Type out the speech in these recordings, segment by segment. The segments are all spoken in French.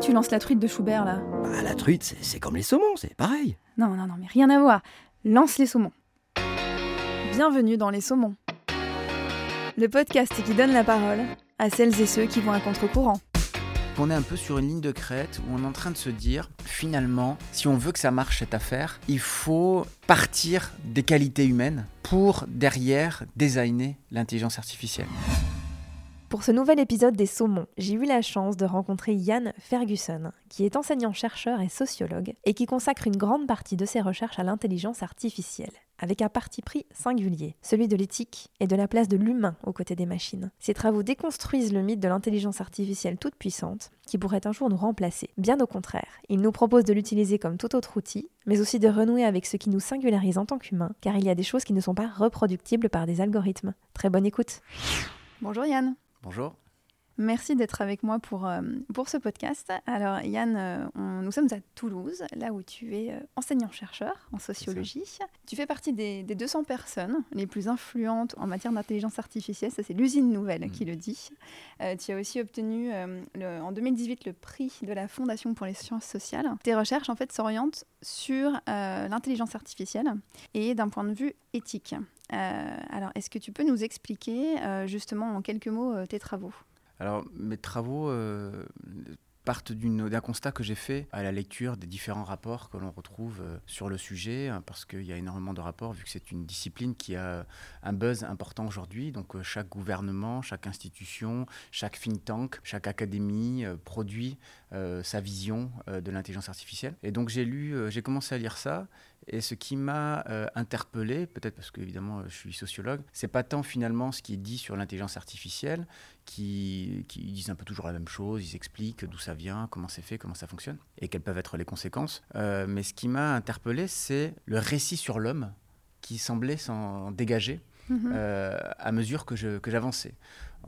tu lances la truite de Schubert là Bah, la truite, c'est c'est comme les saumons, c'est pareil. Non, non, non, mais rien à voir. Lance les saumons. Bienvenue dans Les Saumons. Le podcast qui donne la parole à celles et ceux qui vont à contre-courant. On est un peu sur une ligne de crête où on est en train de se dire, finalement, si on veut que ça marche cette affaire, il faut partir des qualités humaines pour derrière designer l'intelligence artificielle. Pour ce nouvel épisode des Saumons, j'ai eu la chance de rencontrer Yann Ferguson, qui est enseignant-chercheur et sociologue, et qui consacre une grande partie de ses recherches à l'intelligence artificielle, avec un parti pris singulier, celui de l'éthique et de la place de l'humain aux côtés des machines. Ses travaux déconstruisent le mythe de l'intelligence artificielle toute puissante, qui pourrait un jour nous remplacer. Bien au contraire, il nous propose de l'utiliser comme tout autre outil, mais aussi de renouer avec ce qui nous singularise en tant qu'humains, car il y a des choses qui ne sont pas reproductibles par des algorithmes. Très bonne écoute. Bonjour Yann. Bonjour. Merci d'être avec moi pour, euh, pour ce podcast. Alors Yann, euh, on- nous sommes à Toulouse, là où tu es euh, enseignant-chercheur en sociologie. Tu fais partie des, des 200 personnes les plus influentes en matière d'intelligence artificielle. Ça, c'est l'usine nouvelle Mm. qui le dit. Tu as aussi obtenu le- en 2018 le prix de la Fondation pour les sciences sociales. Tes recherches, en fait, s'orientent sur l'intelligence artificielle et d'un point de vue éthique. Alors, est-ce que tu peux nous expliquer justement en quelques mots tes travaux? Alors, mes travaux euh, partent d'un constat que j'ai fait à la lecture des différents rapports que l'on retrouve euh, sur le sujet, hein, parce qu'il y a énormément de rapports, vu que c'est une discipline qui a un buzz important aujourd'hui. Donc, euh, chaque gouvernement, chaque institution, chaque think tank, chaque académie produit sa vision de l'intelligence artificielle. Et donc, j'ai lu, commencé à lire ça. Et ce qui m'a interpellé, peut-être parce que évidemment je suis sociologue, c'est pas tant finalement ce qui est dit sur l'intelligence artificielle, qui, qui disent un peu toujours la même chose, ils expliquent d'où ça vient, comment c'est fait, comment ça fonctionne, et quelles peuvent être les conséquences. Euh, mais ce qui m'a interpellé, c'est le récit sur l'homme qui semblait s'en dégager Mhm. euh, à mesure que j'avançais.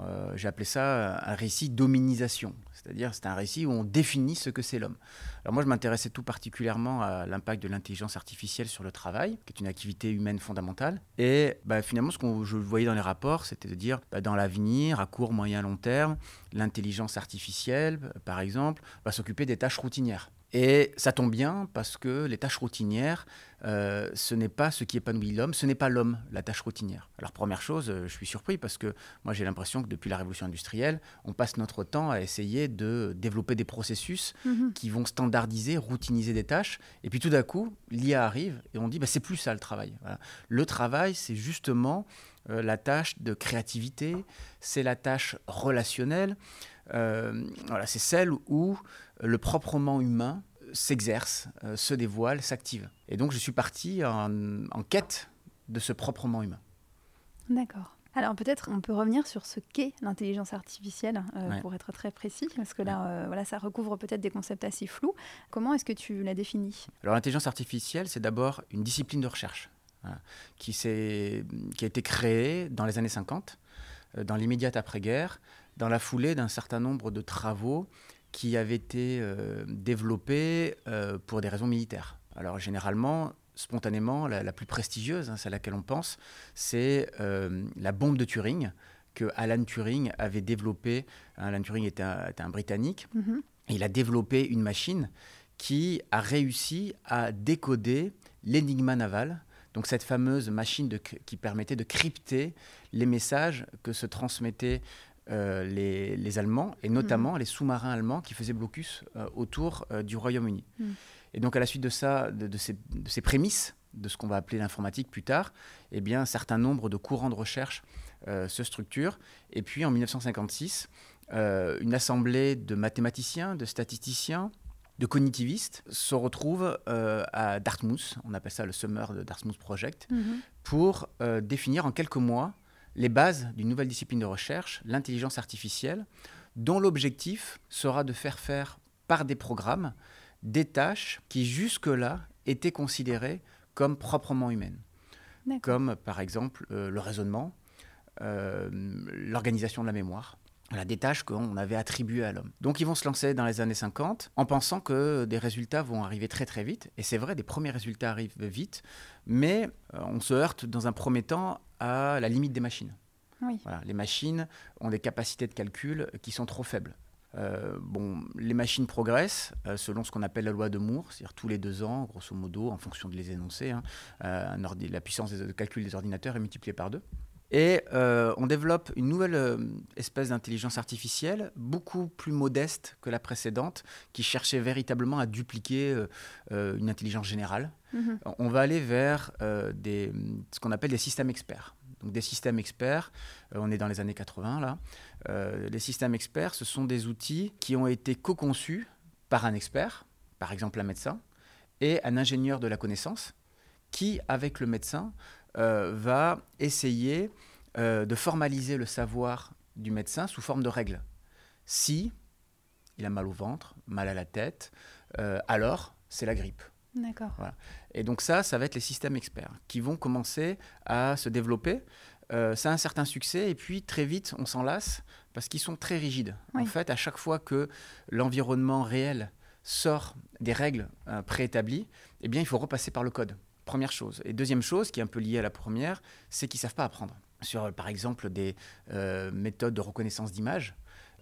Euh, J'ai appelé ça un récit d'hominisation, c'est-à-dire c'est un récit où on définit ce que c'est l'homme. Alors moi je m'intéressais tout particulièrement à l'impact de l'intelligence artificielle sur le travail, qui est une activité humaine fondamentale. Et bah, finalement ce que je voyais dans les rapports, c'était de dire bah, dans l'avenir, à court, moyen, long terme, l'intelligence artificielle, par exemple, va s'occuper des tâches routinières. Et ça tombe bien parce que les tâches routinières, euh, ce n'est pas ce qui épanouit l'homme, ce n'est pas l'homme, la tâche routinière. Alors première chose, euh, je suis surpris parce que moi j'ai l'impression que depuis la révolution industrielle, on passe notre temps à essayer de développer des processus Mhm. qui vont standardiser, routiniser des tâches. Et puis tout d'un coup, l'IA arrive et on dit, bah, c'est plus ça le travail. Voilà. Le travail, c'est justement euh, la tâche de créativité, c'est la tâche relationnelle, voilà, c'est celle où le proprement humain s'exerce, euh, se dévoile, s'active. Et donc je suis parti en, en quête de ce proprement humain. D'accord. Alors peut-être on peut revenir sur ce qu'est l'intelligence artificielle euh, Ouais. pour être très précis, parce que là, euh, voilà, ça recouvre peut-être des concepts assez flous. Comment est-ce que tu la définis? Alors l'intelligence artificielle, c'est d'abord une discipline de recherche voilà, qui, s'est- qui a été créée dans les années 50, euh, dans l'immédiate après-guerre, dans la foulée d'un certain nombre de travaux qui avaient été euh, développés euh, pour des raisons militaires. Alors généralement, spontanément, la, la plus prestigieuse, hein, celle à laquelle on pense, c'est euh, la bombe de Turing que Alan Turing avait développée. Alan Turing était un- était un Britannique. Mhm. Il a développé une machine qui a réussi à décoder l'énigma naval, donc cette fameuse machine de qui permettait de crypter les messages que se transmettaient euh, les, les Allemands, et notamment les sous-marins allemands qui faisaient blocus euh, autour euh, du Royaume-Uni. Mhm. Et donc à la suite de ça, de, de ces, de ces prémices, de ce qu'on va appeler l'informatique plus tard, eh bien, un certain nombre de courants de recherche se structurent. Et puis en 1956, euh, une assemblée de mathématiciens, de statisticiens, de cognitivistes se retrouve euh, à Dartmouth, on appelle ça le Summer de Dartmouth Project, Mhm. pour euh, définir en quelques mois les bases d'une nouvelle discipline de recherche, l'intelligence artificielle, dont l'objectif sera de faire faire par des programmes des tâches qui jusque-là étaient considérées comme proprement humaines, comme par exemple euh, le raisonnement, euh, l'organisation de la mémoire. Voilà, des tâches qu'on avait attribuées à l'homme. Donc ils vont se lancer dans les années 50 en pensant que des résultats vont arriver très très vite. Et c'est vrai, des premiers résultats arrivent vite, mais euh, on se heurte dans un premier temps à la limite des machines. Oui. Voilà, les machines ont des capacités de calcul qui sont trop faibles. Euh, bon, les machines progressent euh, selon ce qu'on appelle la loi de Moore, c'est-à-dire tous les deux ans, grosso modo, en fonction de les énoncés, hein, euh, la puissance de calcul des ordinateurs est multipliée par deux. Et euh, on développe une nouvelle euh, espèce d'intelligence artificielle, beaucoup plus modeste que la précédente, qui cherchait véritablement à dupliquer euh, une intelligence générale. Mhm. On va aller vers des, ce qu'on appelle des systèmes experts. Donc des systèmes experts, on est dans les années 80 là. Les systèmes experts, ce sont des outils qui ont été co-conçus par un expert, par exemple un médecin, et un ingénieur de la connaissance, qui, avec le médecin, va essayer euh, de formaliser le savoir du médecin sous forme de règles. Si il a mal au ventre, mal à la tête, euh, alors c'est la grippe. D'accord. Et donc ça, ça va être les systèmes experts qui vont commencer à se développer. Euh, ça a un certain succès et puis très vite, on s'en lasse parce qu'ils sont très rigides. Oui. En fait, à chaque fois que l'environnement réel sort des règles euh, préétablies, eh bien, il faut repasser par le code. Première chose. Et deuxième chose, qui est un peu liée à la première, c'est qu'ils ne savent pas apprendre. Sur, par exemple, des euh, méthodes de reconnaissance d'image,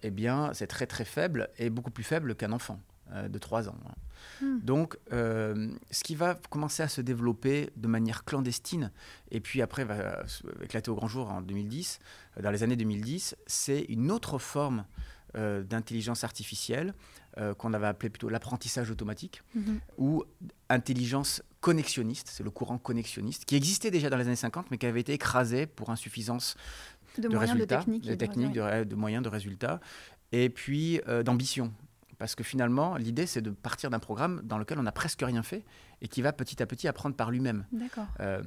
eh bien, c'est très très faible et beaucoup plus faible qu'un enfant euh, de 3 ans. hein. Hmm. Donc, euh, ce qui va commencer à se développer de manière clandestine, et puis après va éclater au grand jour en 2010, euh, dans les années 2010, c'est une autre forme d'intelligence artificielle qu'on avait appelée plutôt l'apprentissage automatique Mhm. ou intelligence connexionniste, c'est le courant connexionniste, qui existait déjà dans les années 50, mais qui avait été écrasé pour insuffisance De, de, moyens, de résultats, techniques. de, techniques, de, moyens, de résultats, et puis euh, d'ambition. Parce que finalement, l'idée, c'est de partir d'un programme dans lequel on n'a presque rien fait et qui va petit à petit apprendre par lui-même. D'accord. Euh,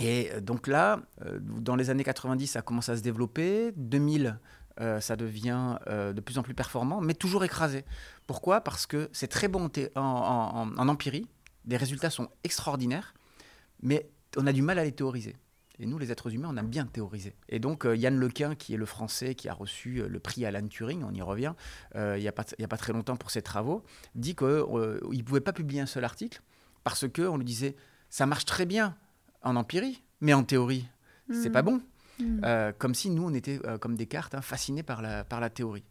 et euh, donc là, euh, dans les années 90, ça commence à se développer. 2000, euh, ça devient euh, de plus en plus performant, mais toujours écrasé. Pourquoi? Parce que c'est très bon en- en- en empirie, les résultats sont extraordinaires, mais on a du mal à les théoriser. Et nous, les êtres humains, on aime bien théoriser. Et donc, euh, Yann Lequin, qui est le Français qui a reçu euh, le prix Alan Turing, on y revient, euh, il n'y a, pas- a très longtemps pour ses travaux, dit qu'il ne pouvait pas publier un seul article parce qu'on lui disait ça marche très bien en empirie, mais en théorie, c'est Mhm. pas bon. Mhm. Euh, comme si nous, on était euh, comme Descartes, hein, fascinés par la, par la théorie.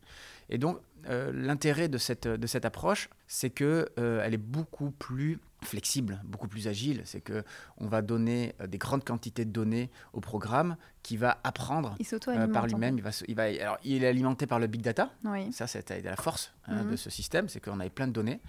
Et donc, euh, l'intérêt de cette, de cette approche, c'est qu'elle elle est beaucoup plus flexible, beaucoup plus agile. C'est qu'on va donner des grandes quantités de données au programme qui va apprendre Il par lui-même. Il, va, il, va, alors, il est alimenté par le big data. Oui. Ça, c'est la force hein, Mhm. de ce système, c'est qu'on avait plein de données.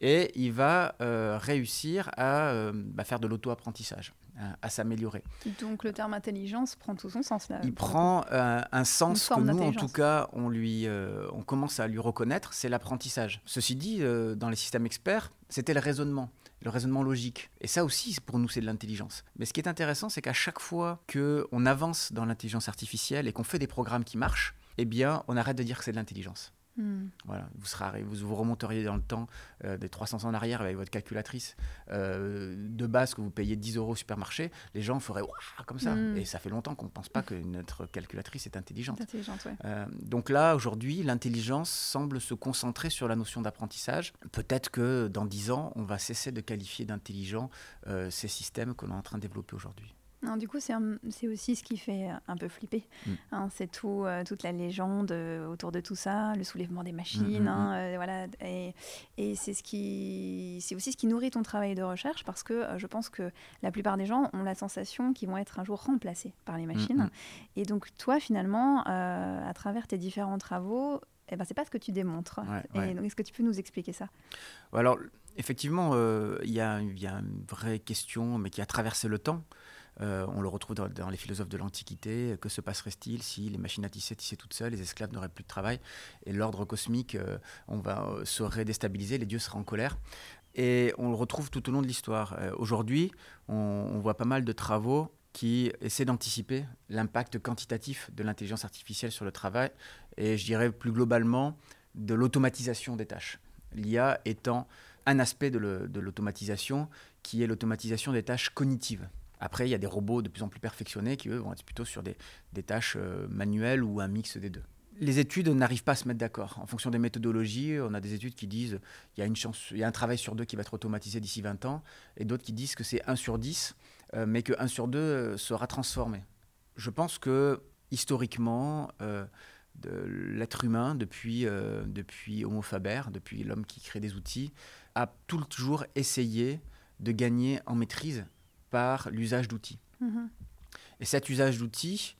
Et il va euh, réussir à euh, bah, faire de l'auto-apprentissage, à s'améliorer. Donc le terme intelligence prend tout son sens là. Il prend euh, un sens que nous, en tout cas, on, lui, euh, on commence à lui reconnaître, c'est l'apprentissage. Ceci dit, euh, dans les systèmes experts, c'était le raisonnement, le raisonnement logique. Et ça aussi, pour nous, c'est de l'intelligence. Mais ce qui est intéressant, c'est qu'à chaque fois qu'on avance dans l'intelligence artificielle et qu'on fait des programmes qui marchent, eh bien, on arrête de dire que c'est de l'intelligence. Hmm. Voilà, vous, serez vous, vous remonteriez dans le temps euh, des 300 ans en arrière avec votre calculatrice euh, de base que vous payez 10 euros au supermarché, les gens feraient Ouah comme ça. Mm. Et ça fait longtemps qu'on ne pense pas que notre calculatrice est intelligente. C'est intelligente, ouais. Euh, donc là, aujourd'hui, l'intelligence semble se concentrer sur la notion d'apprentissage. Peut-être que dans 10 ans, on va cesser de qualifier d'intelligents euh, ces systèmes qu'on est en train de développer aujourd'hui. Non, du coup, c'est aussi ce qui fait un peu flipper. Mm. Hein, c'est tout, euh, toute la légende euh, autour de tout ça, le soulèvement des machines. Mm, mm, hein, euh, voilà, et et c'est ce qui, aussi ce qui nourrit ton travail de recherche parce que euh, je pense que la plupart des gens ont la sensation qu'ils vont être un jour remplacés par les machines. Et donc, toi, finalement, euh, à travers tes différents travaux, eh ben, c'est pas ce que tu démontres. Ouais, ouais. est-ce que tu peux nous expliquer ça? Alors, effectivement, euh, il y, y a une vraie question, mais qui a traversé le temps. Euh, on le retrouve dans, les philosophes de l'Antiquité. Que se passerait-il si les machines à tisser tissaient toutes seules, les esclaves n'auraient plus de travail et l'ordre cosmique euh, on va, euh, serait déstabilisé, les dieux seraient en colère? Et on le retrouve tout au long de l'histoire. Aujourd'hui, on, voit pas mal de travaux qui essaient d'anticiper l'impact quantitatif de l'intelligence artificielle sur le travail et je dirais plus globalement de l'automatisation des tâches. L'IA étant un aspect de l'automatisation qui est l'automatisation des tâches cognitives. Après, il y a des robots de plus en plus perfectionnés qui, eux, vont être plutôt sur des, tâches euh, manuelles ou un mix des deux. Les études n'arrivent pas à se mettre d'accord. En fonction des méthodologies, on a des études qui disent il y a, une chance, il y a un travail sur deux qui va être automatisé d'ici 20 ans, et d'autres qui disent que c'est 1 sur 10, euh, mais que 1 sur 2 euh, sera transformé. Je pense que, historiquement, l'être humain depuis, depuis Homo faber, depuis l'homme qui crée des outils, a toujours essayé de gagner en maîtrise par l'usage d'outils. Mhm. Et cet usage d'outils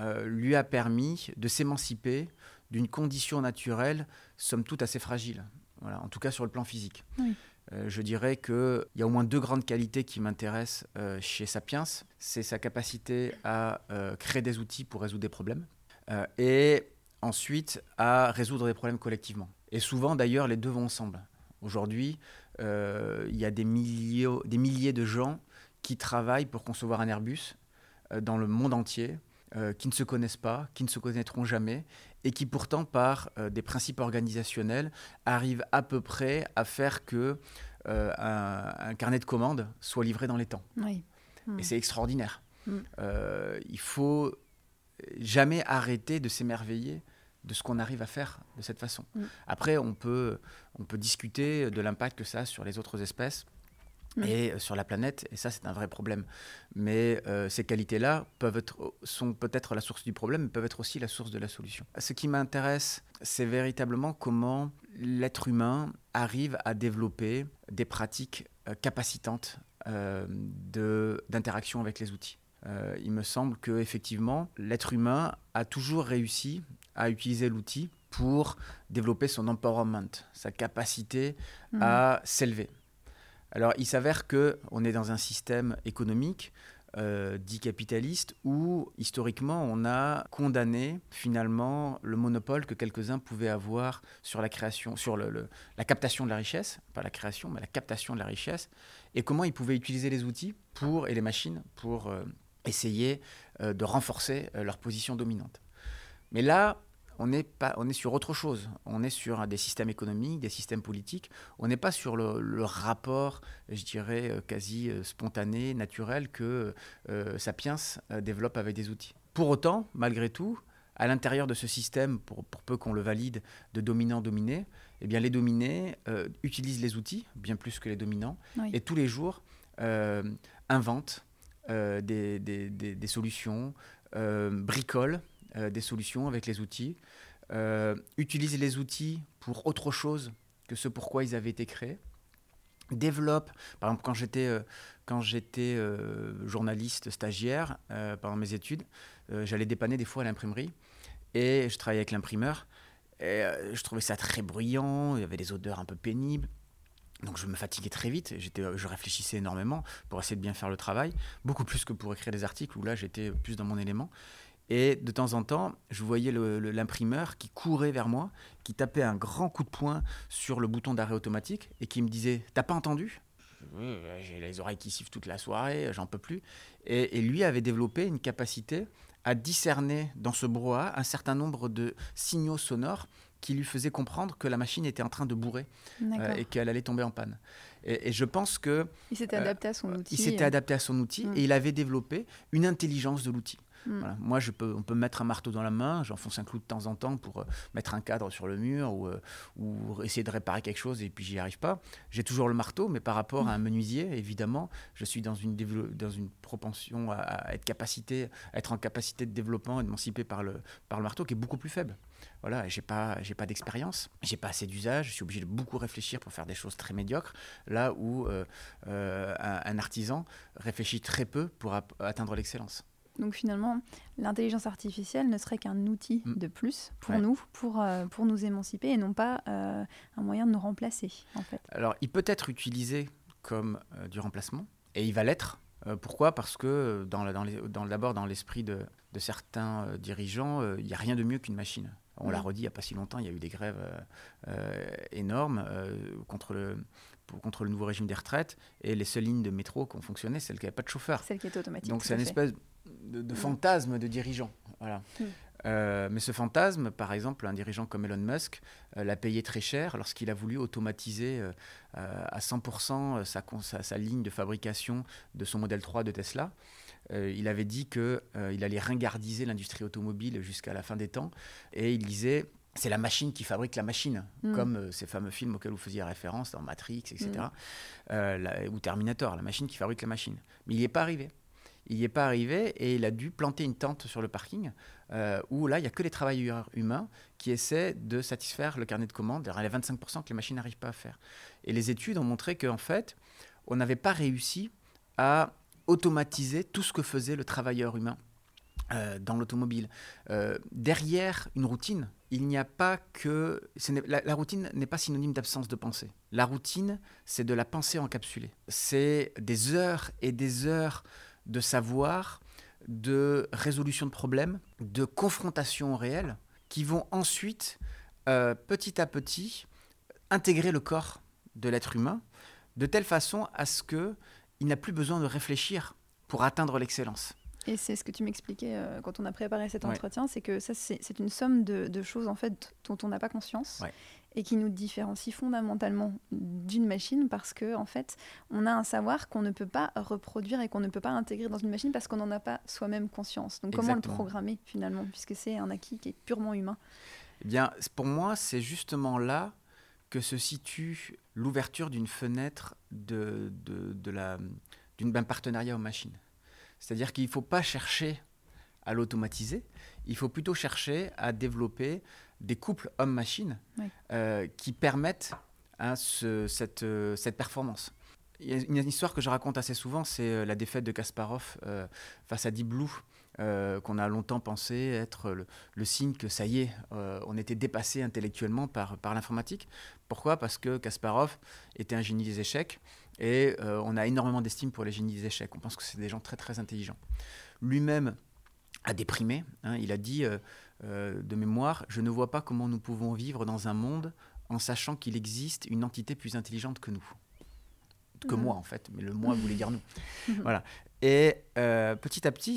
euh, lui a permis de s'émanciper d'une condition naturelle, somme toute assez fragile, voilà, en tout cas sur le plan physique. Oui. Euh, je dirais qu'il y a au moins deux grandes qualités qui m'intéressent euh, chez Sapiens. C'est sa capacité à créer des outils pour résoudre des problèmes et ensuite à résoudre des problèmes collectivement. Et souvent d'ailleurs les deux vont ensemble. Aujourd'hui, il y a des milliers, des milliers de gens qui travaillent pour concevoir un Airbus euh, dans le monde entier, euh, qui ne se connaissent pas, qui ne se connaîtront jamais, et qui pourtant, par euh, des principes organisationnels, arrivent à peu près à faire que un, un carnet de commandes soit livré dans les temps. Oui. Et c'est extraordinaire. Mm. Euh, il faut jamais arrêter de s'émerveiller de ce qu'on arrive à faire de cette façon. Mm. Après, on peut, on peut discuter de l'impact que ça a sur les autres espèces Mm. et euh, sur la planète, et ça, c'est un vrai problème. Mais euh, ces qualités-là peuvent être, sont peut-être la source du problème, mais peuvent être aussi la source de la solution. Ce qui m'intéresse, c'est véritablement comment l'être humain arrive à développer des pratiques euh, capacitantes euh, d'interaction avec les outils. Euh, il me semble que effectivement, l'être humain a toujours réussi à utiliser l'outil pour développer son empowerment, sa capacité Mhm. à s'élever. Alors, il s'avère que on est dans un système économique euh, dit capitaliste où historiquement on a condamné finalement le monopole que quelques-uns pouvaient avoir sur la création, sur la captation de la richesse, pas la création, mais la captation de la richesse, et comment ils pouvaient utiliser les outils pour et les machines pour euh, essayer euh, de renforcer leur position dominante. Mais là, on est, pas, on est sur autre chose. On est sur des systèmes économiques, des systèmes politiques. On n'est pas sur le, le rapport, je dirais, euh, quasi euh, spontané, naturel que euh, Sapiens développe avec des outils. Pour autant, malgré tout, à l'intérieur de ce système, pour, pour peu qu'on le valide, de dominant-dominé, eh bien, les dominés euh, utilisent les outils, bien plus que les dominants, Oui. et tous les jours euh, inventent euh, des, des- des- des solutions, bricolent des solutions avec les outils, euh, utilisent les outils pour autre chose que ce pourquoi ils avaient été créés, développent, par exemple quand j'étais euh, euh, journaliste stagiaire euh, pendant mes études, euh, j'allais dépanner des fois à l'imprimerie et je travaillais avec l'imprimeur et euh, je trouvais ça très bruyant, il y avait des odeurs un peu pénibles. Donc je me fatiguais très vite, j'étais, je réfléchissais énormément pour essayer de bien faire le travail, beaucoup plus que pour écrire des articles où là j'étais plus dans mon élément. Et de temps en temps, je voyais l'imprimeur qui courait vers moi, qui tapait un grand coup de poing sur le bouton d'arrêt automatique et qui me disait T'as pas entendu? Euh, J'ai les oreilles qui sifflent toute la soirée, j'en peux plus. Et, et lui avait développé une capacité à discerner dans ce brouhaha un certain nombre de signaux sonores qui lui faisaient comprendre que la machine était en train de bourrer euh, et qu'elle allait tomber en panne. Et, et je pense que Il s'était euh, adapté à son outil. il s'était euh, adapté à son outil et il avait développé une intelligence de l'outil. Mm. Voilà. Moi, je peux, on peut me mettre un marteau dans la main, j'enfonce un clou de temps en temps pour euh, mettre un cadre sur le mur ou, euh, ou essayer de réparer quelque chose et puis j'y arrive pas. J'ai toujours le marteau, mais par rapport à un menuisier, évidemment, je suis dans une, dévelop- dans une propension à, à être, capacité, à être en capacité de développement et de m'émanciper par le, par le marteau qui est beaucoup plus faible. Voilà, j'ai pas, j'ai pas d'expérience, j'ai pas assez d'usage, je suis obligé de beaucoup réfléchir pour faire des choses très médiocres, là où euh, euh, un, un artisan réfléchit très peu pour atteindre l'excellence. Donc finalement, l'intelligence artificielle ne serait qu'un outil Mm. de plus pour Ouais. nous, pour, euh, pour nous émanciper et non pas euh, un moyen de nous remplacer, en fait. Alors, il peut être utilisé comme euh, du remplacement, et il va l'être. Pourquoi? Parce que euh, dans, dans les- dans- d'abord dans l'esprit de, de certains dirigeants, il n'y a rien de mieux qu'une machine. On l'a Mm. redit il n'y a pas si longtemps, il y a eu des grèves énormes contre, le, contre le nouveau régime des retraites, et les seules lignes de métro qui ont fonctionné, celles qui n'avaient pas de chauffeur. Celle qui est automatique. Donc c'est une fait. espèce de, de fantasme de dirigeant. Voilà. Mm. Euh, mais ce fantasme, par exemple, un dirigeant comme Elon Musk euh, l'a payé très cher lorsqu'il a voulu automatiser euh, à 100% sa, con- sa, sa ligne de fabrication de son modèle 3 de Tesla. Il avait dit qu'il il allait ringardiser l'industrie automobile jusqu'à la fin des temps. Et il disait, c'est la machine qui fabrique la machine, Mm. comme ces fameux films auxquels vous faisiez référence dans Matrix, etc. Mm. Euh, la- ou Terminator, la machine qui fabrique la machine. Mais il n'y est pas arrivé. Il n'y est pas arrivé et il a dû planter une tente sur le parking euh, où là, il n'y a que les travailleurs humains qui essaient de satisfaire le carnet de commandes, les 25% que les machines n'arrivent pas à faire. Et les études ont montré qu'en fait, on n'avait pas réussi à automatiser tout ce que faisait le travailleur humain euh, dans l'automobile. Euh, derrière une routine, il n'y a pas que... La, la, routine n'est pas synonyme d'absence de pensée. La routine, c'est de la pensée encapsulée. C'est des heures et des heures de savoir, de résolution de problèmes, de confrontation réelle, qui vont ensuite, euh, petit à petit, intégrer le corps de l'être humain, de telle façon à ce que il n'a plus besoin de réfléchir pour atteindre l'excellence. Et c'est ce que tu m'expliquais euh, quand on a préparé cet entretien, c'est que ça, c'est une somme de, de, choses en fait dont on n'a pas conscience. Ouais et qui nous différencie fondamentalement d'une machine parce que en fait, on a un savoir qu'on ne peut pas reproduire et qu'on ne peut pas intégrer dans une machine parce qu'on n'en a pas soi-même conscience. Donc comment le programmer finalement puisque c'est un acquis qui est purement humain? Eh bien, pour moi, c'est justement là que se situe l'ouverture d'une fenêtre de, de, de la, d'un partenariat aux machines. C'est-à-dire qu'il ne faut pas chercher à l'automatiser, il faut plutôt chercher à développer des couples homme-machine euh, qui permettent hein, cette, euh, cette performance. Il y a une histoire que je raconte assez souvent, c'est euh, la défaite de Kasparov face à Deep Blue, qu'on a longtemps pensé être le, signe que ça y est, on était dépassé intellectuellement par, par l'informatique. Pourquoi? Parce que Kasparov était un génie des échecs et on a énormément d'estime pour les génies des échecs. On pense que c'est des gens très très intelligents. Lui-même a déprimé. Hein, il a dit euh, de mémoire, je ne vois pas comment nous pouvons vivre dans un monde en sachant qu'il existe une entité plus intelligente que nous. Que mm. moi, en fait, mais le moi voulait dire nous. voilà. Et euh, petit à petit,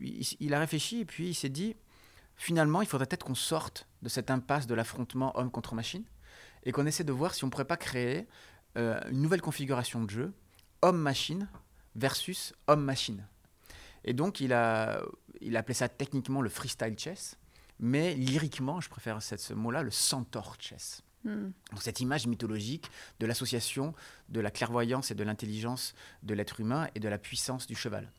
il, il, a réfléchi et puis il s'est dit finalement, il faudrait peut-être qu'on sorte de cette impasse de l'affrontement homme contre machine et qu'on essaie de voir si on ne pourrait pas créer euh, une nouvelle configuration de jeu homme-machine versus homme-machine. Et donc, il a, il a appelé ça techniquement le freestyle chess mais lyriquement, je préfère ce mot-là, le centaure chess. Hmm. cette image mythologique de l'association de la clairvoyance et de l'intelligence de l'être humain et de la puissance du cheval.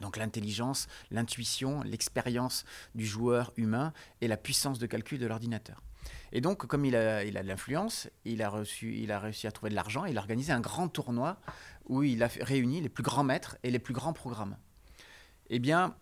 Donc l'intelligence, l'intuition, l'expérience du joueur humain et la puissance de calcul de l'ordinateur. Et donc, comme il a, il a de l'influence, il, a il a réussi à trouver de l'argent, il a organisé un grand tournoi où il a réuni les plus grands maîtres et les plus grands programmes. Eh bien,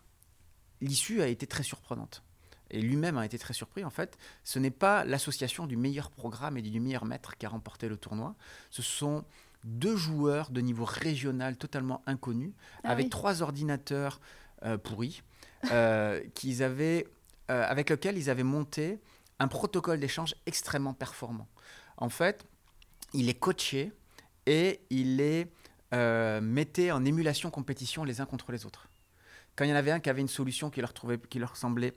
l'issue a été très surprenante et lui-même a été très surpris, en fait, ce n'est pas l'association du meilleur programme et du meilleur maître qui a remporté le tournoi, ce sont deux joueurs de niveau régional totalement inconnus, ah avec trois ordinateurs euh, pourris, euh, qu'ils avaient, euh, avec lesquels ils avaient monté un protocole d'échange extrêmement performant. En fait, il est coaché et il les mettait en émulation compétition les uns contre les autres. Quand il y en avait un qui avait une solution qui leur, trouvait, qui leur semblait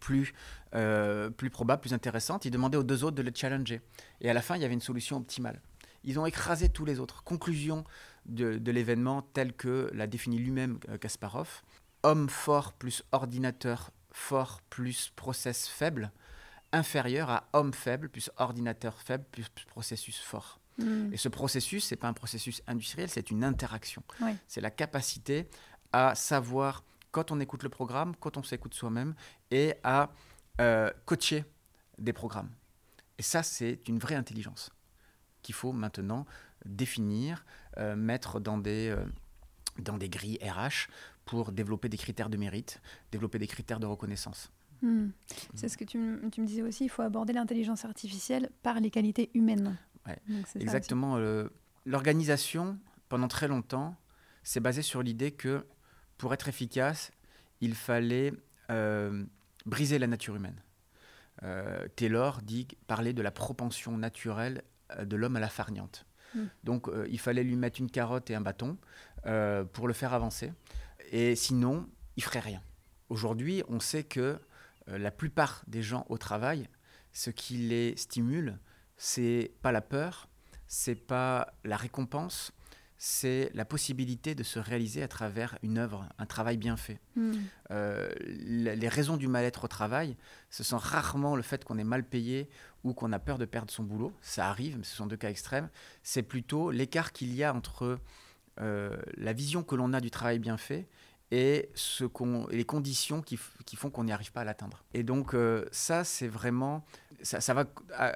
plus, euh, plus probable, plus intéressante. Il demandait aux deux autres de le challenger. Et à la fin, il y avait une solution optimale. Ils ont écrasé tous les autres. Conclusion de, de l'événement tel que l'a défini lui-même euh, Kasparov. Homme fort plus ordinateur fort plus process faible inférieur à homme faible plus ordinateur faible plus, processus fort. Hmm. Et ce processus, ce n'est pas un processus industriel, c'est une interaction. C'est la capacité à savoir quand on écoute le programme, quand on s'écoute soi-même, et à euh, coacher des programmes. Et ça, c'est une vraie intelligence qu'il faut maintenant définir, euh, mettre dans des, euh, dans des grilles RH pour développer des critères de mérite, développer des critères de reconnaissance. Hmm. C'est ce que tu, tu, me disais aussi, il faut aborder l'intelligence artificielle par les qualités humaines. exactement. L'organisation, pendant très longtemps, s'est basée sur l'idée que pour être efficace, il fallait euh, briser la nature humaine. Euh, Taylor dit parler de la propension naturelle euh, de l'homme à la farniente. Hmm. Donc il fallait lui mettre une carotte et un bâton pour le faire avancer. Et sinon, il ferait rien. Aujourd'hui, on sait que la plupart des gens au travail, ce qui les stimule, c'est pas la peur, c'est pas la récompense, c'est la possibilité de se réaliser à travers une œuvre, un travail bien fait. Hmm. Euh, les raisons du mal-être au travail, ce sont rarement le fait qu'on est mal payé ou qu'on a peur de perdre son boulot. Ça arrive, mais ce sont deux cas extrêmes. C'est plutôt l'écart qu'il y a entre la vision que l'on a du travail bien fait et, ce qu'on, les conditions qui, qui font qu'on n'y arrive pas à l'atteindre. Et donc ça, c'est vraiment, ça, ça va à,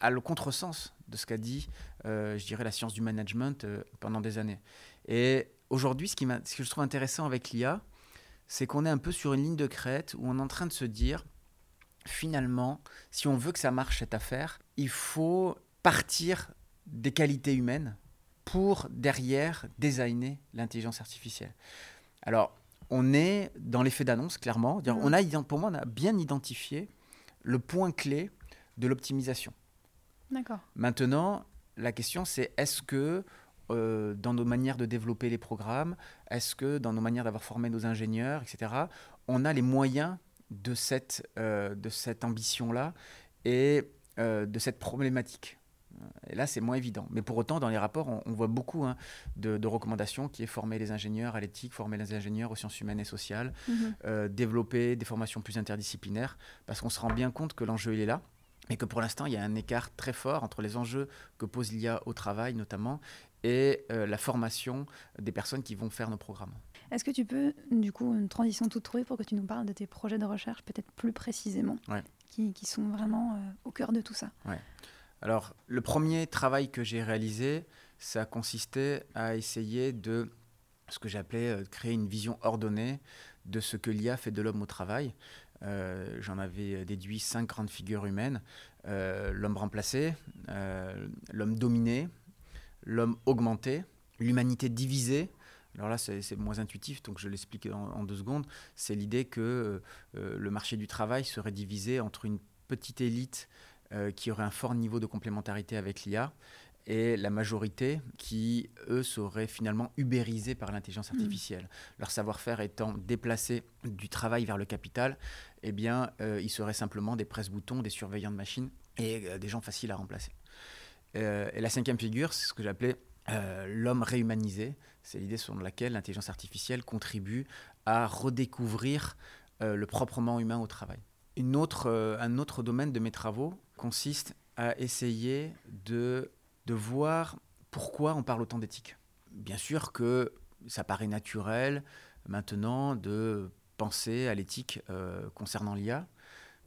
à, le contresens de ce qu'a dit, je dirais, la science du management pendant des années. Et aujourd'hui, ce, qui ce que je trouve intéressant avec l'IA, c'est qu'on est un peu sur une ligne de crête où on est en train de se dire, finalement, si on veut que ça marche cette affaire, il faut partir des qualités humaines pour derrière designer l'intelligence artificielle. Alors, on est dans l'effet d'annonce, clairement. Mmh. On a, pour moi, on a bien identifié le point clé de l'optimisation. D'accord. Maintenant, la question, c'est est-ce que euh, dans nos manières de développer les programmes Est-ce que dans nos manières d'avoir formé nos ingénieurs, etc., on a les moyens de cette, euh, de cette ambition-là et euh, de cette problématique? Et là, c'est moins évident. Mais pour autant, dans les rapports, on, voit beaucoup hein, de, recommandations qui est former les ingénieurs à l'éthique, former les ingénieurs aux sciences humaines et sociales, mhm. développer des formations plus interdisciplinaires, parce qu'on se rend bien compte que l'enjeu, il est là et que pour l'instant, il y a un écart très fort entre les enjeux que pose l'IA au travail notamment et euh, la formation des personnes qui vont faire nos programmes. Est-ce que tu peux, du coup, une transition toute trouvée pour que tu nous parles de tes projets de recherche peut-être plus précisément, qui, qui, sont vraiment euh, au cœur de tout ça? Ouais. Alors, le premier travail que j'ai réalisé, ça consistait à essayer de ce que j'appelais euh, créer une vision ordonnée de ce que l'IA fait de l'homme au travail. J'en avais déduit cinq grandes figures humaines. l'homme remplacé, l'homme dominé, l'homme augmenté, l'humanité divisée. Alors là, c'est moins intuitif, donc je l'explique en, deux secondes. C'est l'idée que euh, le marché du travail serait divisé entre une petite élite euh, qui aurait un fort niveau de complémentarité avec l'IA et la majorité qui, eux, seraient finalement ubérisés par l'intelligence mmh. artificielle. Leur savoir-faire étant déplacé du travail vers le capital, eh bien, euh, ils seraient simplement des presse-boutons, des surveillants de machines et des gens faciles à remplacer. Euh, et la cinquième figure, c'est ce que j'appelais euh, l'homme réhumanisé. C'est l'idée selon laquelle l'intelligence artificielle contribue à redécouvrir euh, le proprement humain au travail. Une autre, un autre domaine de mes travaux consiste à essayer de, de voir pourquoi on parle autant d'éthique. Bien sûr que ça paraît naturel maintenant de penser à l'éthique concernant l'IA,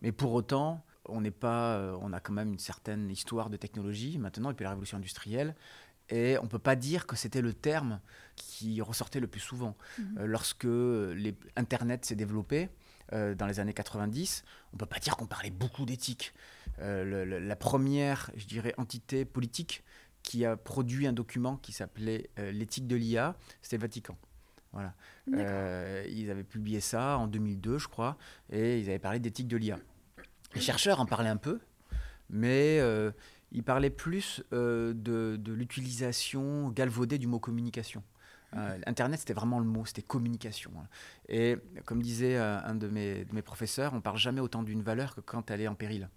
mais pour autant, on n'est pas, euh, on a quand même une certaine histoire de technologie maintenant depuis la révolution industrielle. Et on ne peut pas dire que c'était le terme qui ressortait le plus souvent. Mhm. Euh, lorsque les, Internet s'est développé euh, dans les années 90, on ne peut pas dire qu'on parlait beaucoup d'éthique. la première, je dirais, entité politique qui a produit un document qui s'appelait l'éthique de l'IA, c'était le Vatican. Voilà. ils avaient publié ça en 2002, je crois, et ils avaient parlé d'éthique de l'IA. Les chercheurs en parlaient un peu, mais euh, ils parlaient plus euh, de, l'utilisation galvaudée du mot communication. Euh, Internet, c'était vraiment le mot, c'était communication. Hein. Et comme disait un de mes, de mes, professeurs, on parle jamais autant d'une valeur que quand elle est en péril.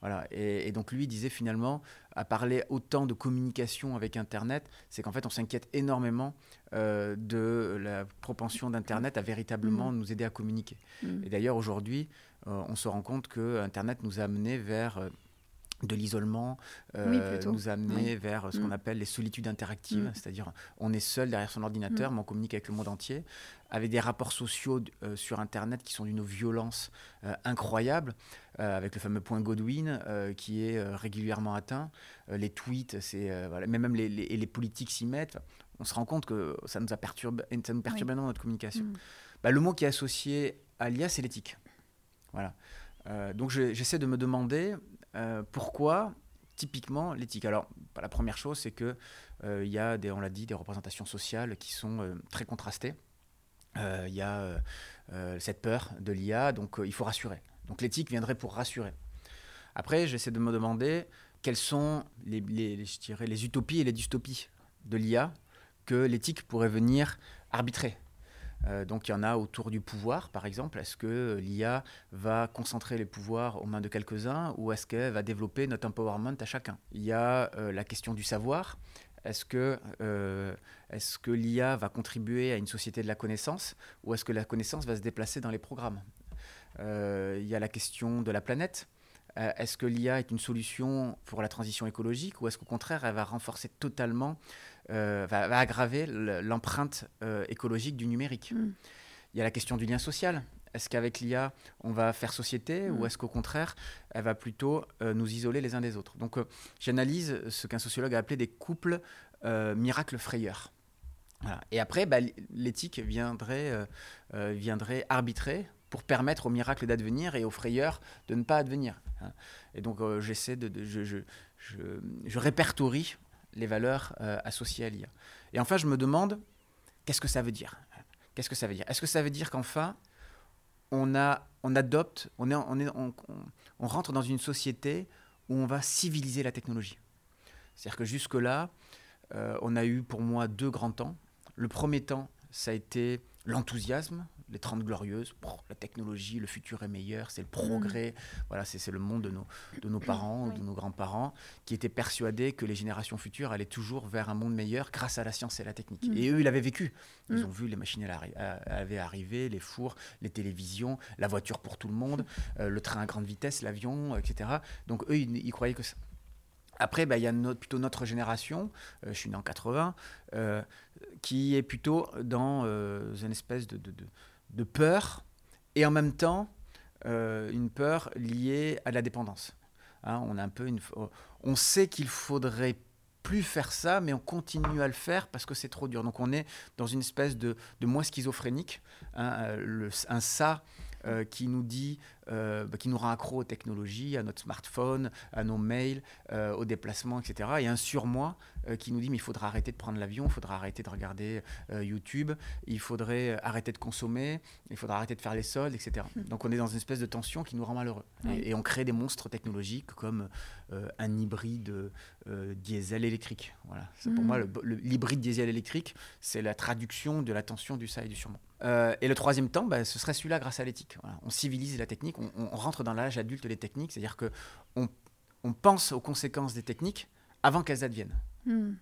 Voilà. Et, donc lui disait finalement, à parler autant de communication avec Internet, c'est qu'en fait on s'inquiète énormément de la propension d'Internet à véritablement mmh. nous aider à communiquer. Mmh. Et d'ailleurs aujourd'hui, euh, on se rend compte que Internet nous a amené vers euh, de l'isolement, euh, nous a amené vers ce qu'on mm. appelle les solitudes interactives, mm. c'est-à-dire on est seul derrière son ordinateur, mm. mais on communique avec le monde entier, avec des rapports sociaux sur Internet qui sont d'une violence incroyable, avec le fameux point Godwin qui est régulièrement atteint, les tweets, c'est voilà, mais même les, les, politiques s'y mettent. On se rend compte que ça nous a perturbé, ça nous perturbe énormément notre communication. Bah, le mot qui est associé à l'IA, c'est l'éthique. Voilà. Euh, donc j'essaie de me demander euh, pourquoi typiquement l'éthique? Alors la première chose, c'est que euh, il y a des, on l'a dit, des représentations sociales qui sont très contrastées. Il y a cette peur de l'IA, donc il faut rassurer. Donc l'éthique viendrait pour rassurer. Après, j'essaie de me demander quelles sont les, je dirais, les utopies et les dystopies de l'IA que l'éthique pourrait venir arbitrer. Euh, donc il y en a autour du pouvoir, par exemple. Est-ce que l'IA va concentrer les pouvoirs aux mains de quelques-uns ou est-ce qu'elle va développer notre empowerment à chacun? Il y a euh, la question du savoir. Est-ce que, euh, que l'IA va contribuer à une société de la connaissance ou est-ce que la connaissance va se déplacer dans les programmes? Il y a la question de la planète. Euh, est-ce que l'IA est une solution pour la transition écologique ou est-ce qu'au contraire, elle va renforcer totalement, euh, va, va aggraver le- l'empreinte euh, écologique du numérique Mm. Il y a la question du lien social. Est-ce qu'avec l'IA, on va faire société Mm. ou est-ce qu'au contraire, elle va plutôt euh, nous isoler les uns des autres? Donc, euh, j'analyse ce qu'un sociologue a appelé des couples euh, miracles frayeurs. Voilà. Et après, bah, l'éthique viendrait, euh, euh, viendrait arbitrer pour permettre au miracle d'advenir et aux frayeurs de ne pas advenir. hein. Et donc, euh, j'essaie de, de- je, je- je- je répertorie les valeurs euh, associées à l'IA. Et enfin, je me demande, qu'est-ce que ça veut dire? Qu'est-ce que ça veut dire? Est-ce que ça veut dire qu'enfin, on, a, on adopte, on, est, on, est, on, rentre dans une société où on va civiliser la technologie? C'est-à-dire que jusque-là, euh, on a eu pour moi deux grands temps. Le premier temps, ça a été l'enthousiasme, les 30 glorieuses, la technologie, le futur est meilleur, c'est le progrès, voilà, c'est le monde de nos, de nos parents de nos grands-parents qui étaient persuadés que les générations futures allaient toujours vers un monde meilleur grâce à la science et la technique. Mm. Et eux, ils l'avaient vécu. Ils Mm. ont vu les machines à- avaient arrivé, les fours, les télévisions, la voiture pour tout le monde, euh, le train à grande vitesse, l'avion, etc. Donc eux, ils, ils croyaient que ça. Après, bah, il y a plutôt notre génération, euh, je suis né en 80, euh, qui est plutôt dans euh, une espèce de, peur et en même temps une peur liée à la dépendance. Hein, on a un peu une, on sait qu'il faudrait plus faire ça, mais on continue à le faire parce que c'est trop dur. Donc on est dans une espèce de, de moi schizophrénique, hein, un ça qui nous dit, euh, bah, qui nous rend accro aux technologies, à notre smartphone, à nos mails, euh, aux déplacements, etc. Et un surmoi euh, qui nous dit mais il faudra arrêter de prendre l'avion, il faudra arrêter de regarder YouTube, il faudrait arrêter de consommer, il faudra arrêter de faire les soldes, etc. Donc on est dans une espèce de tension qui nous rend malheureux. Et, et on crée des monstres technologiques comme un hybride diesel électrique. Voilà. C'est Pour Mhm. moi, l'hybride diesel électrique, c'est la traduction de la tension du ça et du. Euh, et le troisième temps, bah, ce serait celui-là grâce à l'éthique. Voilà. On civilise la technique, on, on rentre dans l'âge adulte des techniques, c'est-à-dire que on, on pense aux conséquences des techniques avant qu'elles adviennent. Hmm.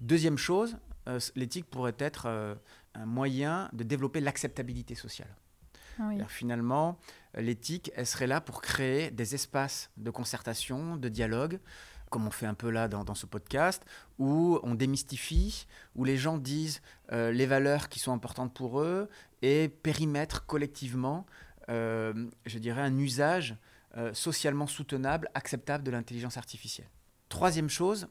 Deuxième chose, euh, l'éthique pourrait être euh, un moyen de développer l'acceptabilité sociale. Ah oui. Finalement, l'éthique, elle serait là pour créer des espaces de concertation, de dialogue, comme on fait un peu là dans, dans ce podcast, où on démystifie, où les gens disent euh, les valeurs qui sont importantes pour eux et périmètrent collectivement, je dirais, un usage euh, socialement soutenable, acceptable de l'intelligence artificielle. Troisième chose,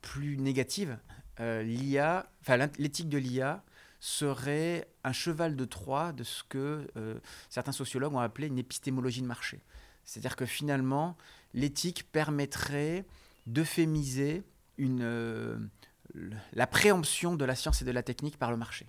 plus négative, euh, l'IA, enfin l'éthique de l'IA serait un cheval de Troie de ce que euh, certains sociologues ont appelé une épistémologie de marché. C'est-à-dire que finalement, l'éthique permettrait d'euphémiser euh, la préemption de la science et de la technique par le marché.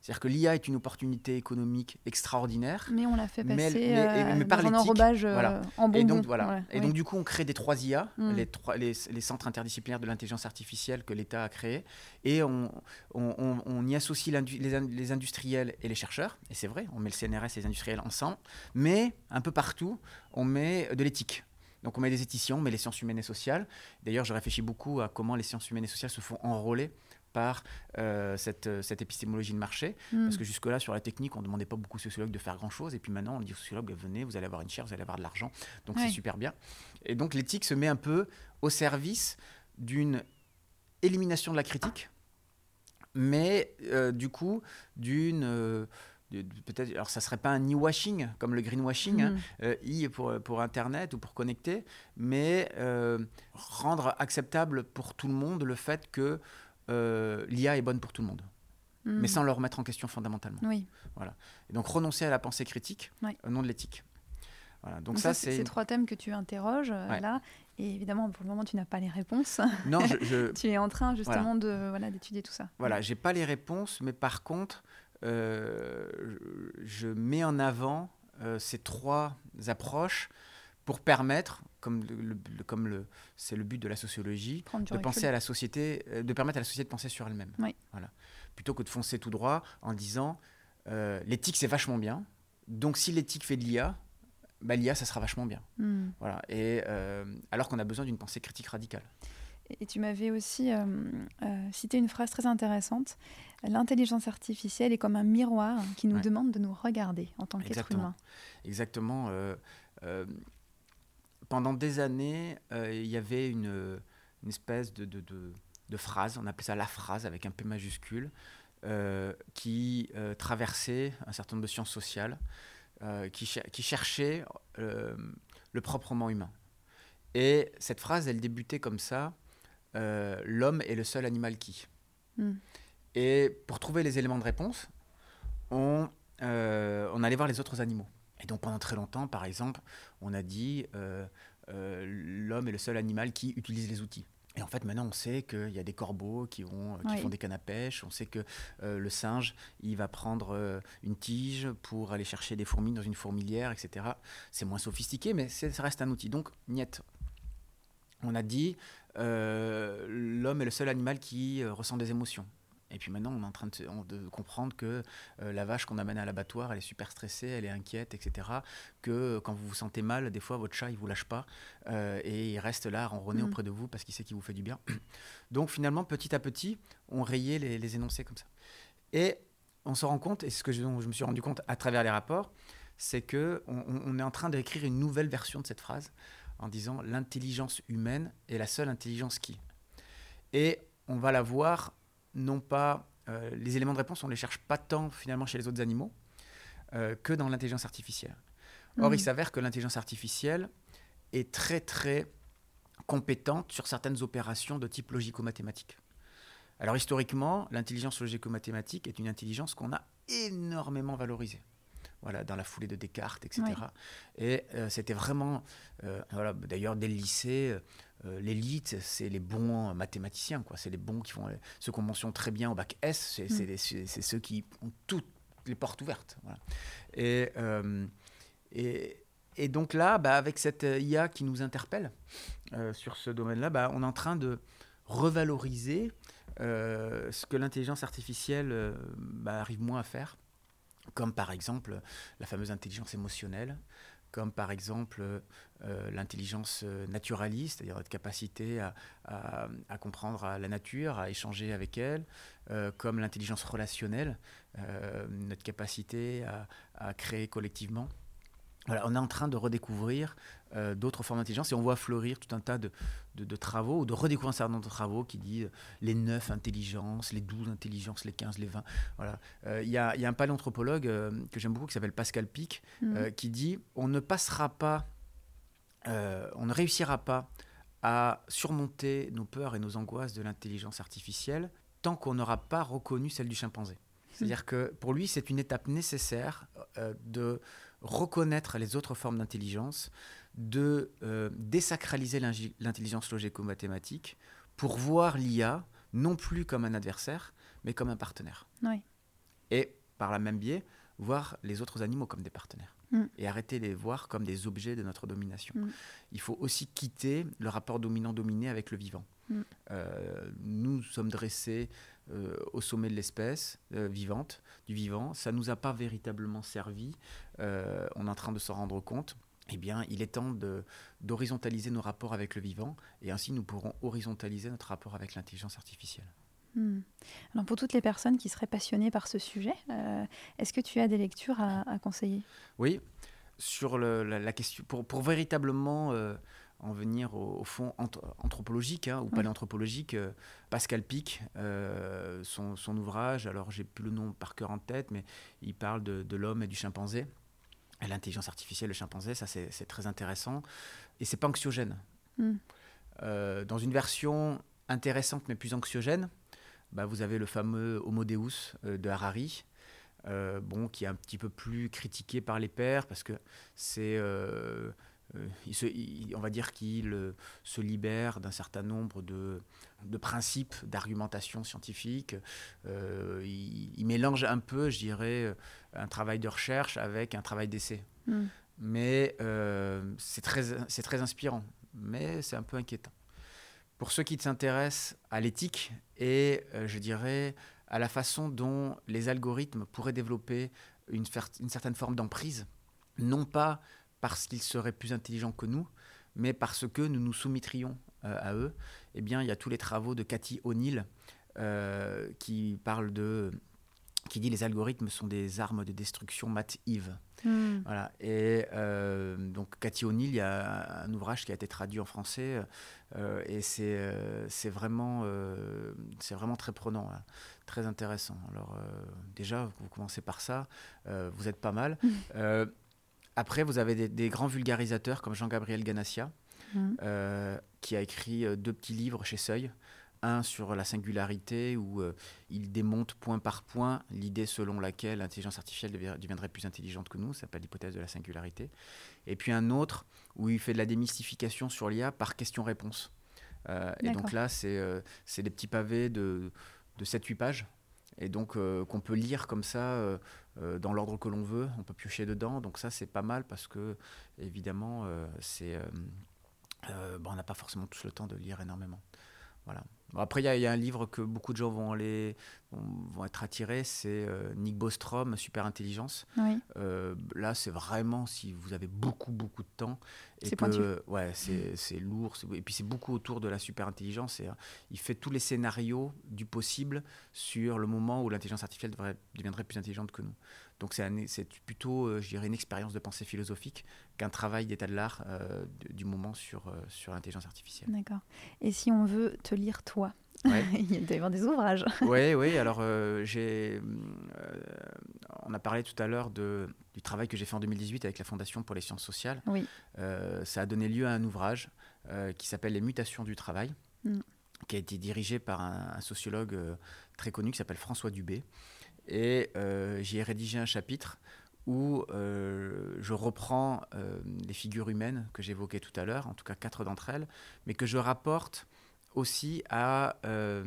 C'est-à-dire que l'IA est une opportunité économique extraordinaire. Mais on l'a fait Mais- passer mais- euh, mais par dans un enrobage euh, voilà. en Et bonbon. donc, voilà. Ouais, et oui. donc, du coup, on crée des trois IA, Mm. les, trois, les, les centres interdisciplinaires de l'intelligence artificielle que l'État a créés. Et on, on, on- on y associe les, in- les industriels et les chercheurs. Et c'est vrai, on met le CNRS et les industriels ensemble. Mais un peu partout, on met de l'éthique. Donc, on met des éthiciens, on met les sciences humaines et sociales. D'ailleurs, je réfléchis beaucoup à comment les sciences humaines et sociales se font enrôler par euh, cette, euh, cette épistémologie de marché. Hmm. Parce que jusque-là, sur la technique, on ne demandait pas beaucoup aux sociologues de faire grand-chose. Et puis maintenant, on dit aux sociologues, venez, vous allez avoir une chaire, vous allez avoir de l'argent. Donc c'est super bien. Et donc l'éthique se met un peu au service d'une élimination de la critique, mais euh, du coup, d'une... euh, peut-être alors ça serait pas un e-washing comme le greenwashing hein, euh, i pour, pour internet ou pour connecter mais euh, rendre acceptable pour tout le monde le fait que euh, l'IA est bonne pour tout le monde Hmm. mais sans le remettre en question fondamentalement Oui. et donc renoncer à la pensée critique au nom de l'éthique. Voilà, donc, Donc ça, c'est ces trois thèmes que tu interroges euh, Ouais. là. Et évidemment, pour le moment, tu n'as pas les réponses. Non, je, je- tu es en train justement de voilà d'étudier tout ça. voilà, j'ai pas les réponses, mais par contre, euh, je, je mets en avant euh, ces trois approches pour permettre, comme le, comme le, c'est le but de la sociologie, de recul. penser à la société, euh, de permettre à la société de penser sur elle-même. Oui. Voilà. Plutôt que de foncer tout droit en disant euh, l'éthique c'est vachement bien, donc si l'éthique fait de l'IA, bah, l'IA ça sera vachement bien. Hmm. Voilà. Et euh, alors qu'on a besoin d'une pensée critique radicale. Et tu m'avais aussi euh, euh, cité une phrase très intéressante. L'intelligence artificielle est comme un miroir qui nous Ouais. demande de nous regarder en tant qu'être humain. Exactement. euh, pendant des années, il y avait une, espèce de, de, phrase, on appelait ça la phrase avec un P majuscule, qui traversait un certain nombre de sciences sociales, qui, qui, cherchait le proprement humain. Et cette phrase, elle débutait comme ça L'homme est le seul animal qui. Hmm. Et pour trouver les éléments de réponse, on, euh, on allait voir les autres animaux. Et donc pendant très longtemps, par exemple, on a dit euh, euh, l'homme est le seul animal qui utilise les outils. Et en fait, maintenant, on sait qu'il y a des corbeaux qui, vont, qui font des cannes à pêche. On sait que le singe, il va prendre une tige pour aller chercher des fourmis dans une fourmilière, etc. C'est moins sophistiqué, mais ça reste un outil. Donc, niet. On a dit l'homme est le seul animal qui ressent des émotions. Et puis maintenant, on est en train de, comprendre que euh, la vache qu'on amène à l'abattoir, elle est super stressée, elle est inquiète, etc. Que quand vous vous sentez mal, des fois, votre chat, il vous lâche pas euh, et il reste là, ronronner mm. auprès de vous parce qu'il sait qu'il vous fait du bien. Donc finalement, petit à petit, on rayait les, énoncés comme ça. Et on se rend compte, et ce que je, je, me suis rendu compte à travers les rapports, c'est que on, est en train d'écrire une nouvelle version de cette phrase en disant l'intelligence humaine est la seule intelligence qui. Et on va la voir non pas euh, les éléments de réponse, on ne les cherche pas tant finalement chez les autres animaux euh, que dans l'intelligence artificielle. Or, il mhm. s'avère que l'intelligence artificielle est très très compétente sur certaines opérations de type logico-mathématique. Alors historiquement, l'intelligence logico-mathématique est une intelligence qu'on a énormément valorisée voilà, dans la foulée de Descartes, etc. Et euh, c'était vraiment, euh, voilà, d'ailleurs, dès le lycée, euh, l'élite, c'est les bons mathématiciens, quoi. C'est les bons qui font, ceux qu'on mentionne très bien au bac S, mm. c'est ceux qui ont toutes les portes ouvertes. Voilà. Et, et, et, donc là, bah, avec cette IA qui nous interpelle sur ce domaine-là, bah, on est en train de revaloriser ce que l'intelligence artificielle bah, arrive moins à faire comme par exemple la fameuse intelligence émotionnelle, comme par exemple euh, l'intelligence naturaliste, c'est-à-dire notre capacité à, comprendre la nature, à échanger avec elle, euh, comme l'intelligence relationnelle, euh, notre capacité à, créer collectivement on est en train de redécouvrir euh, d'autres formes d'intelligence et on voit fleurir tout un tas de, travaux ou de redécouvrir un certain nombre de travaux qui disent les neuf intelligences, les douze intelligences, les 15, les 20. Voilà. Euh, il y, a, un paléanthropologue euh, que j'aime beaucoup qui s'appelle Pascal Pic mhm. qui dit on ne passera pas, on ne réussira pas à surmonter nos peurs et nos angoisses de l'intelligence artificielle tant qu'on n'aura pas reconnu celle du chimpanzé. C'est-à-dire que pour lui, c'est une étape nécessaire de reconnaître les autres formes d'intelligence, de euh, désacraliser l'intelligence logico-mathématique pour voir l'IA non plus comme un adversaire, mais comme un partenaire. Et par la même biais, voir les autres animaux comme des partenaires. Mm. Et arrêter de les voir comme des objets de notre domination. Mm. Il faut aussi quitter le rapport dominant-dominé avec le vivant. Mm. Euh, nous sommes dressés euh, au sommet de l'espèce euh, vivante, du vivant. Ça ne nous a pas véritablement servi. On est en train de s'en rendre compte. Eh bien, il est temps d'horizontaliser nos rapports avec le vivant et ainsi nous pourrons horizontaliser notre rapport avec l'intelligence artificielle. Hmm. Alors pour toutes les personnes qui seraient passionnées par ce sujet, est-ce que tu as des lectures à, conseiller? Oui, sur la, question, pour, pour véritablement en venir au, fond anthropologique hein, ou paléanthropologique. Euh, Pascal Pic, euh, son, ouvrage, alors j'ai plus le nom par cœur en tête, mais il parle de, l'homme et du chimpanzé. L'intelligence artificielle, le chimpanzé, ça c'est très intéressant. Et c'est pas anxiogène. Hmm. Euh, dans une version intéressante mais plus anxiogène, bah, vous avez le fameux Homo Deus de Harari, bon, qui est un petit peu plus critiqué par les pairs parce que c'est euh, il on va dire qu'il euh, se libère d'un certain nombre de, principes d'argumentation scientifique. Euh, il, mélange un peu, je dirais, un travail de recherche avec un travail d'essai. Hmm. Mais c'est très, très inspirant, mais c'est un peu inquiétant. Pour ceux qui s'intéressent à l'éthique et, je dirais, à la façon dont les algorithmes pourraient développer une, certaine forme d'emprise, non pas parce qu'ils seraient plus intelligents que nous, mais parce que nous nous soumettrions euh, à eux. Eh bien, il y a tous les travaux de Cathy O'Neill euh, qui parlent de qui dit les algorithmes sont des armes de destruction massive. Hmm. Voilà. Et euh, donc Cathy O'Neill, il y a un ouvrage qui a été traduit en français euh, et c'est euh, c'est vraiment, c'est vraiment très prenant, là, très intéressant. Alors déjà, vous commencez par ça, vous êtes pas mal. Euh, après, vous avez des, des grands vulgarisateurs comme Jean-Gabriel Ganassia, euh, qui a écrit deux petits livres chez Seuil. Un sur la singularité, où euh, il démonte point par point l'idée selon laquelle l'intelligence artificielle devi- deviendrait plus intelligente que nous, ça s'appelle l'hypothèse de la singularité. Et puis un autre où il fait de la démystification sur l'IA par question-réponse. Euh, et donc là, c'est euh, des petits pavés de, de 7-8 pages, et donc euh, qu'on peut lire comme ça dans l'ordre que l'on veut, on peut piocher dedans. Donc ça, c'est pas mal parce que, évidemment, c'est bon, on n'a pas forcément tous le temps de lire énormément. Voilà. Après, il y, y a un livre que beaucoup de gens vont, aller, vont, être attirés, c'est euh, Nick Bostrom, Super Intelligence. Oui. Euh, là, c'est vraiment si vous avez beaucoup, beaucoup de temps. C'est pointu. Ouais, c'est lourd. Et puis, c'est beaucoup autour de la super intelligence. Et, euh, il fait tous les scénarios du possible sur le moment où l'intelligence artificielle devrait- deviendrait plus intelligente que nous. Donc, c'est plutôt, euh, je dirais, une expérience de pensée philosophique qu'un travail d'état de l'art euh, du- moment sur, euh, sur l'intelligence artificielle. D'accord. Et si on veut te lire toi, Ouais. il doit y avoir des ouvrages. Oui, oui. Alors, euh, j'ai, euh, on a parlé tout à l'heure du travail que j'ai fait en 2018 avec la Fondation pour les sciences sociales. Oui. Ça a donné lieu à un ouvrage qui s'appelle Les mutations du travail, Mm. qui a été dirigé par un, un sociologue très connu qui s'appelle François Dubé. Et euh, j'y ai rédigé un chapitre où euh, je reprends euh, les figures humaines que j'évoquais tout à l'heure, en tout cas quatre d'entre elles, mais que je rapporte aussi à euh,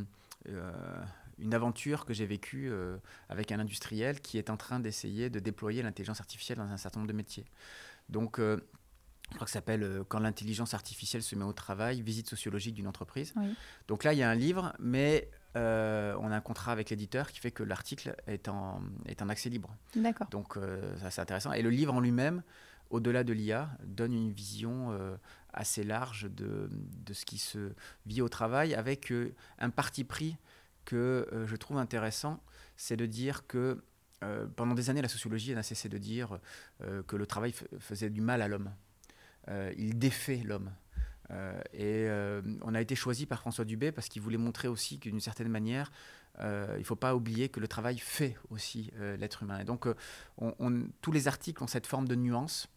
une aventure que j'ai vécue avec un industriel qui est en train d'essayer de déployer l'intelligence artificielle dans un certain nombre de métiers. Donc, je crois que ça s'appelle Quand l'intelligence artificielle se met au travail, visite sociologique d'une entreprise. Oui. Donc là, il y a un livre, mais euh, on a un contrat avec l'éditeur qui fait que l'article est en, est en accès libre. D'accord. Donc euh, ça c'est intéressant. Et le livre en lui-même, au-delà de l'IA, donne une vision euh, assez large de, de ce qui se vit au travail avec un parti pris que je trouve intéressant, c'est de dire que pendant des années, la sociologie n'a cessé de dire que le travail faisait du mal à l'homme. Il défait l'homme. Euh, et euh, on a été choisi par François Dubé parce qu'il voulait montrer aussi que d'une certaine manière, euh, il ne faut pas oublier que le travail fait aussi l'être humain. Et donc, on- on- tous les articles ont cette forme de nuance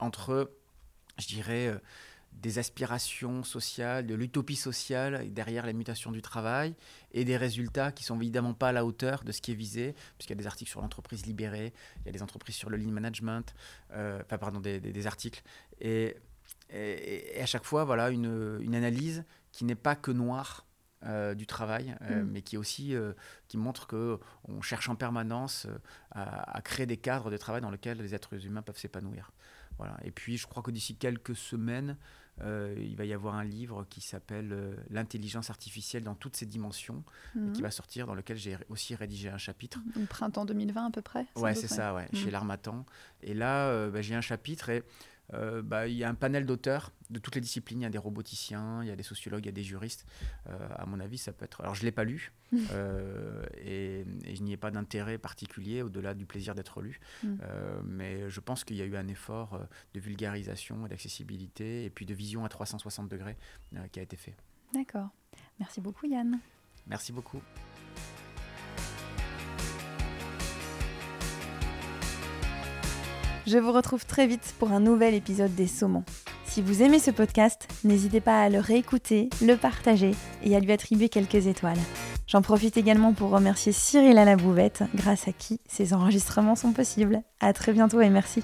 entre, je dirais, des aspirations sociales, de l'utopie sociale derrière les mutations du travail et des résultats qui sont évidemment pas à la hauteur de ce qui est visé, puisqu'il y a des articles sur l'entreprise libérée, il y a des entreprises sur le lean management, enfin pardon, des, des- des articles, et, et- et à chaque fois, voilà, une, une analyse qui n'est pas que noire euh, du travail, euh, Mm. mais qui aussi euh, qui montre que on cherche en permanence à, à créer des cadres de travail dans lesquels les êtres humains peuvent s'épanouir. Voilà. Et puis, je crois que d'ici quelques semaines, il va y avoir un livre qui s'appelle L'intelligence artificielle dans toutes ses dimensions, et qui va sortir, dans lequel j'ai aussi rédigé un chapitre. Donc, Printemps 2020 à peu près Ouais, c'est ça, ouais, chez l'Armatan. Et là, bah, j'ai un chapitre et euh, bah, il y a un panel d'auteurs de toutes les disciplines. Il y a des roboticiens, il y a des sociologues, il y a des juristes. Euh, à mon avis, ça peut être. Alors, je ne l'ai pas lu euh, et, et je n'y ai pas d'intérêt particulier au-delà du plaisir d'être lu. Mhm. Euh, mais je pense qu'il y a eu un effort de vulgarisation et d'accessibilité et puis de vision à 360 degrés qui a été fait. D'accord. Merci beaucoup Yann. Merci beaucoup. Je vous retrouve très vite pour un nouvel épisode des Saumons. Si vous aimez ce podcast, n'hésitez pas à le réécouter, le partager et à lui attribuer quelques étoiles. J'en profite également pour remercier Cyril à la bouvette, grâce à qui ces enregistrements sont possibles. À très bientôt et merci.